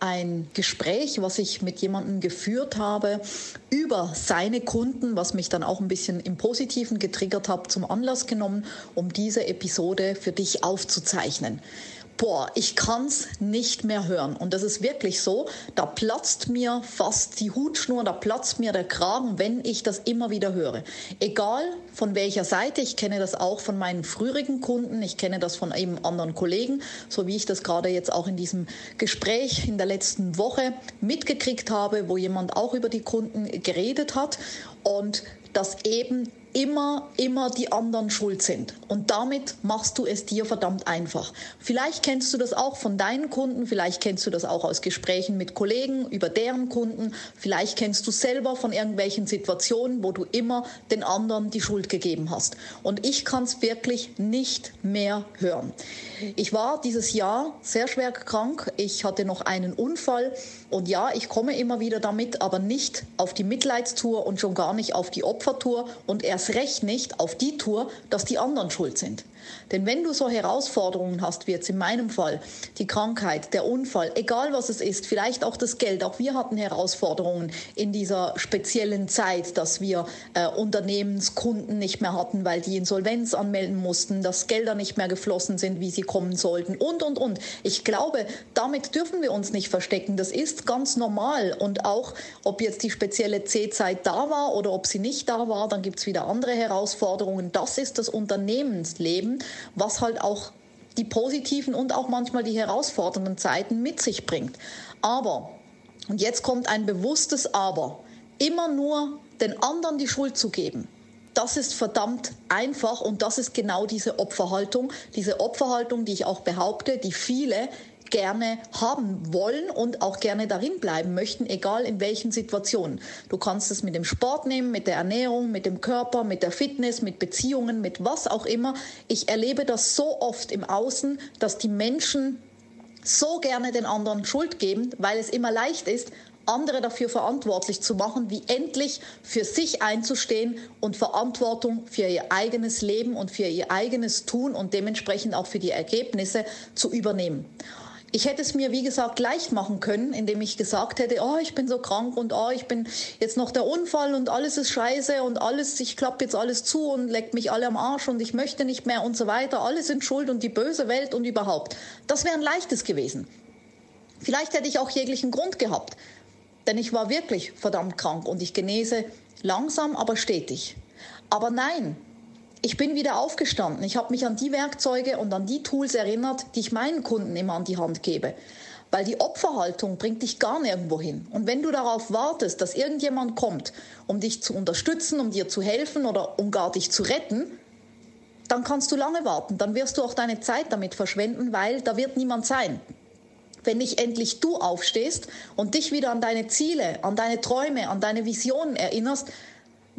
ein Gespräch, was ich mit jemandem geführt habe über seine Kunden, was mich dann auch ein bisschen im Positiven getriggert hat, zum Anlass genommen, um diese Episode für dich aufzuzeichnen boah, ich kann's nicht mehr hören. Und das ist wirklich so, da platzt mir fast die Hutschnur, da platzt mir der Kragen, wenn ich das immer wieder höre. Egal von welcher Seite, ich kenne das auch von meinen früheren Kunden, ich kenne das von eben anderen Kollegen, so wie ich das gerade jetzt auch in diesem Gespräch in der letzten Woche mitgekriegt habe, wo jemand auch über die Kunden geredet hat und dass eben immer, immer die anderen schuld sind. Und damit machst du es dir verdammt einfach. Vielleicht kennst du das auch von deinen Kunden, vielleicht kennst du das auch aus Gesprächen mit Kollegen über deren Kunden, vielleicht kennst du selber von irgendwelchen Situationen, wo du immer den anderen die Schuld gegeben hast. Und ich kann es wirklich nicht mehr hören. Ich war dieses Jahr sehr schwer krank. Ich hatte noch einen Unfall. Und ja, ich komme immer wieder damit, aber nicht auf die Mitleidstour und schon gar nicht auf die Opfertour und erst recht nicht auf die Tour, dass die anderen schuld sind. Denn wenn du so Herausforderungen hast, wie jetzt in meinem Fall, die Krankheit, der Unfall, egal was es ist, vielleicht auch das Geld, auch wir hatten Herausforderungen in dieser speziellen Zeit, dass wir äh, Unternehmenskunden nicht mehr hatten, weil die Insolvenz anmelden mussten, dass Gelder nicht mehr geflossen sind, wie sie kommen sollten und, und, und. Ich glaube, damit dürfen wir uns nicht verstecken. Das ist ganz normal. Und auch, ob jetzt die spezielle C-Zeit da war oder ob sie nicht da war, dann gibt es wieder andere Herausforderungen. Das ist das Unternehmensleben was halt auch die positiven und auch manchmal die herausfordernden Zeiten mit sich bringt. Aber, und jetzt kommt ein bewusstes Aber, immer nur den anderen die Schuld zu geben, das ist verdammt einfach und das ist genau diese Opferhaltung, diese Opferhaltung, die ich auch behaupte, die viele gerne haben wollen und auch gerne darin bleiben möchten, egal in welchen Situationen. Du kannst es mit dem Sport nehmen, mit der Ernährung, mit dem Körper, mit der Fitness, mit Beziehungen, mit was auch immer. Ich erlebe das so oft im Außen, dass die Menschen so gerne den anderen Schuld geben, weil es immer leicht ist, andere dafür verantwortlich zu machen, wie endlich für sich einzustehen und Verantwortung für ihr eigenes Leben und für ihr eigenes Tun und dementsprechend auch für die Ergebnisse zu übernehmen. Ich hätte es mir, wie gesagt, leicht machen können, indem ich gesagt hätte, oh, ich bin so krank und oh, ich bin jetzt noch der Unfall und alles ist scheiße und alles, ich klappe jetzt alles zu und leckt mich alle am Arsch und ich möchte nicht mehr und so weiter. Alle sind schuld und die böse Welt und überhaupt. Das wäre ein leichtes gewesen. Vielleicht hätte ich auch jeglichen Grund gehabt, denn ich war wirklich verdammt krank und ich genese langsam, aber stetig. Aber nein, ich bin wieder aufgestanden. Ich habe mich an die Werkzeuge und an die Tools erinnert, die ich meinen Kunden immer an die Hand gebe. Weil die Opferhaltung bringt dich gar nirgendwo hin. Und wenn du darauf wartest, dass irgendjemand kommt, um dich zu unterstützen, um dir zu helfen oder um gar dich zu retten, dann kannst du lange warten. Dann wirst du auch deine Zeit damit verschwenden, weil da wird niemand sein. Wenn nicht endlich du aufstehst und dich wieder an deine Ziele, an deine Träume, an deine Visionen erinnerst,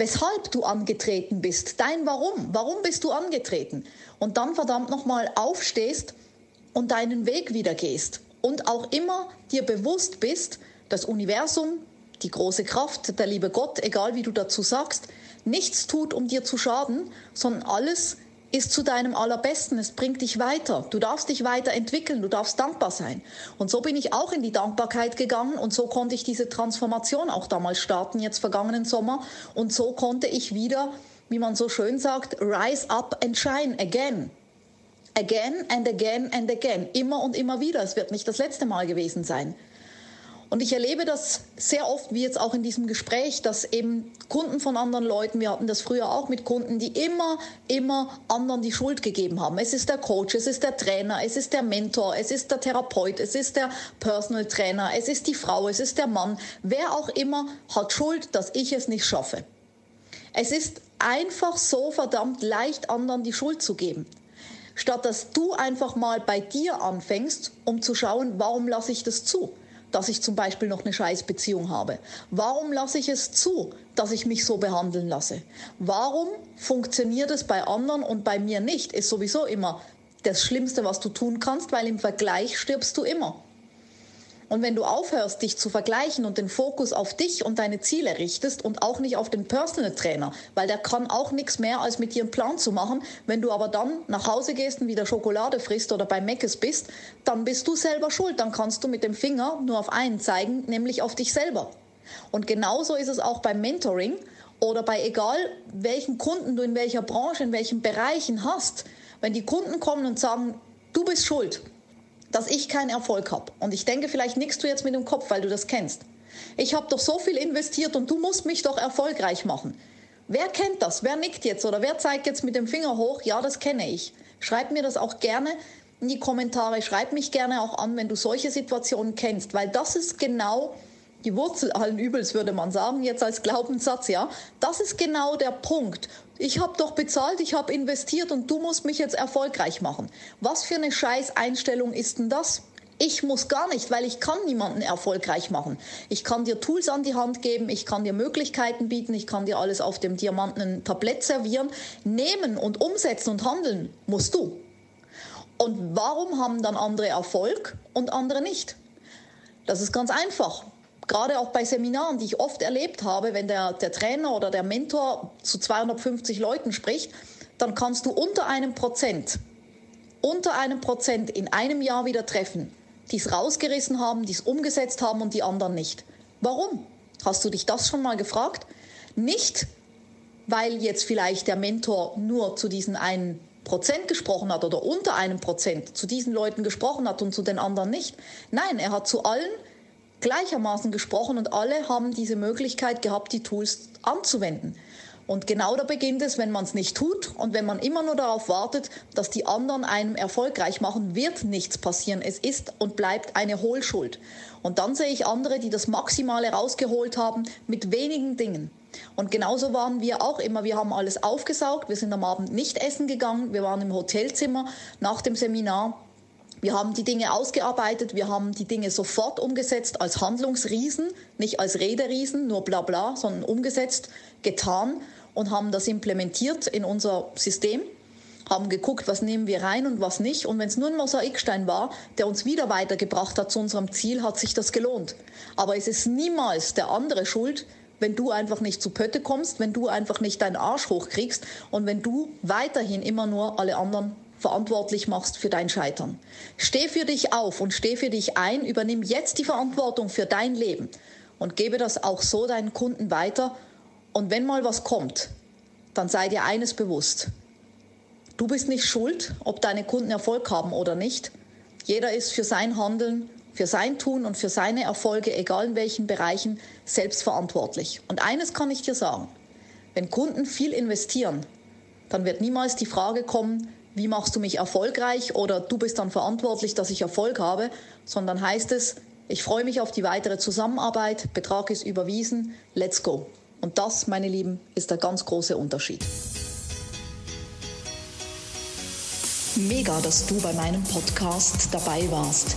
weshalb du angetreten bist, dein Warum, warum bist du angetreten? Und dann verdammt nochmal aufstehst und deinen Weg wieder gehst. Und auch immer dir bewusst bist, das Universum, die große Kraft, der liebe Gott, egal wie du dazu sagst, nichts tut, um dir zu schaden, sondern alles ist zu deinem Allerbesten. Es bringt dich weiter. Du darfst dich weiterentwickeln. Du darfst dankbar sein. Und so bin ich auch in die Dankbarkeit gegangen und so konnte ich diese Transformation auch damals starten, jetzt vergangenen Sommer. Und so konnte ich wieder, wie man so schön sagt, rise up and shine again. Again and again and again. Immer und immer wieder. Es wird nicht das letzte Mal gewesen sein. Und ich erlebe das sehr oft, wie jetzt auch in diesem Gespräch, dass eben Kunden von anderen Leuten, wir hatten das früher auch mit Kunden, die immer, immer anderen die Schuld gegeben haben. Es ist der Coach, es ist der Trainer, es ist der Mentor, es ist der Therapeut, es ist der Personal Trainer, es ist die Frau, es ist der Mann. Wer auch immer hat Schuld, dass ich es nicht schaffe. Es ist einfach so verdammt leicht, anderen die Schuld zu geben statt dass du einfach mal bei dir anfängst, um zu schauen, warum lasse ich das zu? Dass ich zum Beispiel noch eine Scheißbeziehung habe? Warum lasse ich es zu, dass ich mich so behandeln lasse? Warum funktioniert es bei anderen und bei mir nicht? Ist sowieso immer das Schlimmste, was du tun kannst, weil im Vergleich stirbst du immer. Und wenn du aufhörst, dich zu vergleichen und den Fokus auf dich und deine Ziele richtest und auch nicht auf den Personal Trainer, weil der kann auch nichts mehr, als mit dir einen Plan zu machen. Wenn du aber dann nach Hause gehst und wieder Schokolade frisst oder bei Meckes bist, dann bist du selber schuld. Dann kannst du mit dem Finger nur auf einen zeigen, nämlich auf dich selber. Und genauso ist es auch beim Mentoring oder bei egal welchen Kunden du in welcher Branche, in welchen Bereichen hast. Wenn die Kunden kommen und sagen, du bist schuld, dass ich keinen Erfolg habe. Und ich denke, vielleicht nickst du jetzt mit dem Kopf, weil du das kennst. Ich habe doch so viel investiert und du musst mich doch erfolgreich machen. Wer kennt das? Wer nickt jetzt oder wer zeigt jetzt mit dem Finger hoch? Ja, das kenne ich. Schreib mir das auch gerne in die Kommentare. Schreib mich gerne auch an, wenn du solche Situationen kennst, weil das ist genau die Wurzel allen Übels, würde man sagen, jetzt als Glaubenssatz, ja. Das ist genau der Punkt. Ich habe doch bezahlt, ich habe investiert und du musst mich jetzt erfolgreich machen. Was für eine Scheißeinstellung ist denn das? Ich muss gar nicht, weil ich kann niemanden erfolgreich machen. Ich kann dir Tools an die Hand geben, ich kann dir Möglichkeiten bieten, ich kann dir alles auf dem diamantenen Tablett servieren. Nehmen und umsetzen und handeln musst du. Und warum haben dann andere Erfolg und andere nicht? Das ist ganz einfach gerade auch bei Seminaren, die ich oft erlebt habe, wenn der, der Trainer oder der Mentor zu 250 Leuten spricht, dann kannst du unter einem Prozent, unter einem Prozent in einem Jahr wieder treffen, die es rausgerissen haben, die es umgesetzt haben und die anderen nicht. Warum? Hast du dich das schon mal gefragt? Nicht, weil jetzt vielleicht der Mentor nur zu diesen einen Prozent gesprochen hat oder unter einem Prozent zu diesen Leuten gesprochen hat und zu den anderen nicht. Nein, er hat zu allen gleichermaßen gesprochen und alle haben diese Möglichkeit gehabt, die Tools anzuwenden. Und genau da beginnt es, wenn man es nicht tut und wenn man immer nur darauf wartet, dass die anderen einem erfolgreich machen, wird nichts passieren. Es ist und bleibt eine Hohlschuld. Und dann sehe ich andere, die das Maximale rausgeholt haben mit wenigen Dingen. Und genauso waren wir auch immer. Wir haben alles aufgesaugt. Wir sind am Abend nicht essen gegangen. Wir waren im Hotelzimmer nach dem Seminar wir haben die Dinge ausgearbeitet, wir haben die Dinge sofort umgesetzt als Handlungsriesen, nicht als Rederiesen, nur bla bla, sondern umgesetzt, getan und haben das implementiert in unser System, haben geguckt, was nehmen wir rein und was nicht. Und wenn es nur ein Mosaikstein war, der uns wieder weitergebracht hat zu unserem Ziel, hat sich das gelohnt. Aber es ist niemals der andere schuld, wenn du einfach nicht zu Pötte kommst, wenn du einfach nicht deinen Arsch hochkriegst und wenn du weiterhin immer nur alle anderen verantwortlich machst für dein Scheitern. Steh für dich auf und steh für dich ein, übernimm jetzt die Verantwortung für dein Leben und gebe das auch so deinen Kunden weiter. Und wenn mal was kommt, dann sei dir eines bewusst. Du bist nicht schuld, ob deine Kunden Erfolg haben oder nicht. Jeder ist für sein Handeln, für sein Tun und für seine Erfolge, egal in welchen Bereichen, selbst verantwortlich. Und eines kann ich dir sagen. Wenn Kunden viel investieren, dann wird niemals die Frage kommen, wie machst du mich erfolgreich oder du bist dann verantwortlich, dass ich Erfolg habe, sondern heißt es, ich freue mich auf die weitere Zusammenarbeit, Betrag ist überwiesen, let's go. Und das, meine Lieben, ist der ganz große Unterschied. Mega, dass du bei meinem Podcast dabei warst.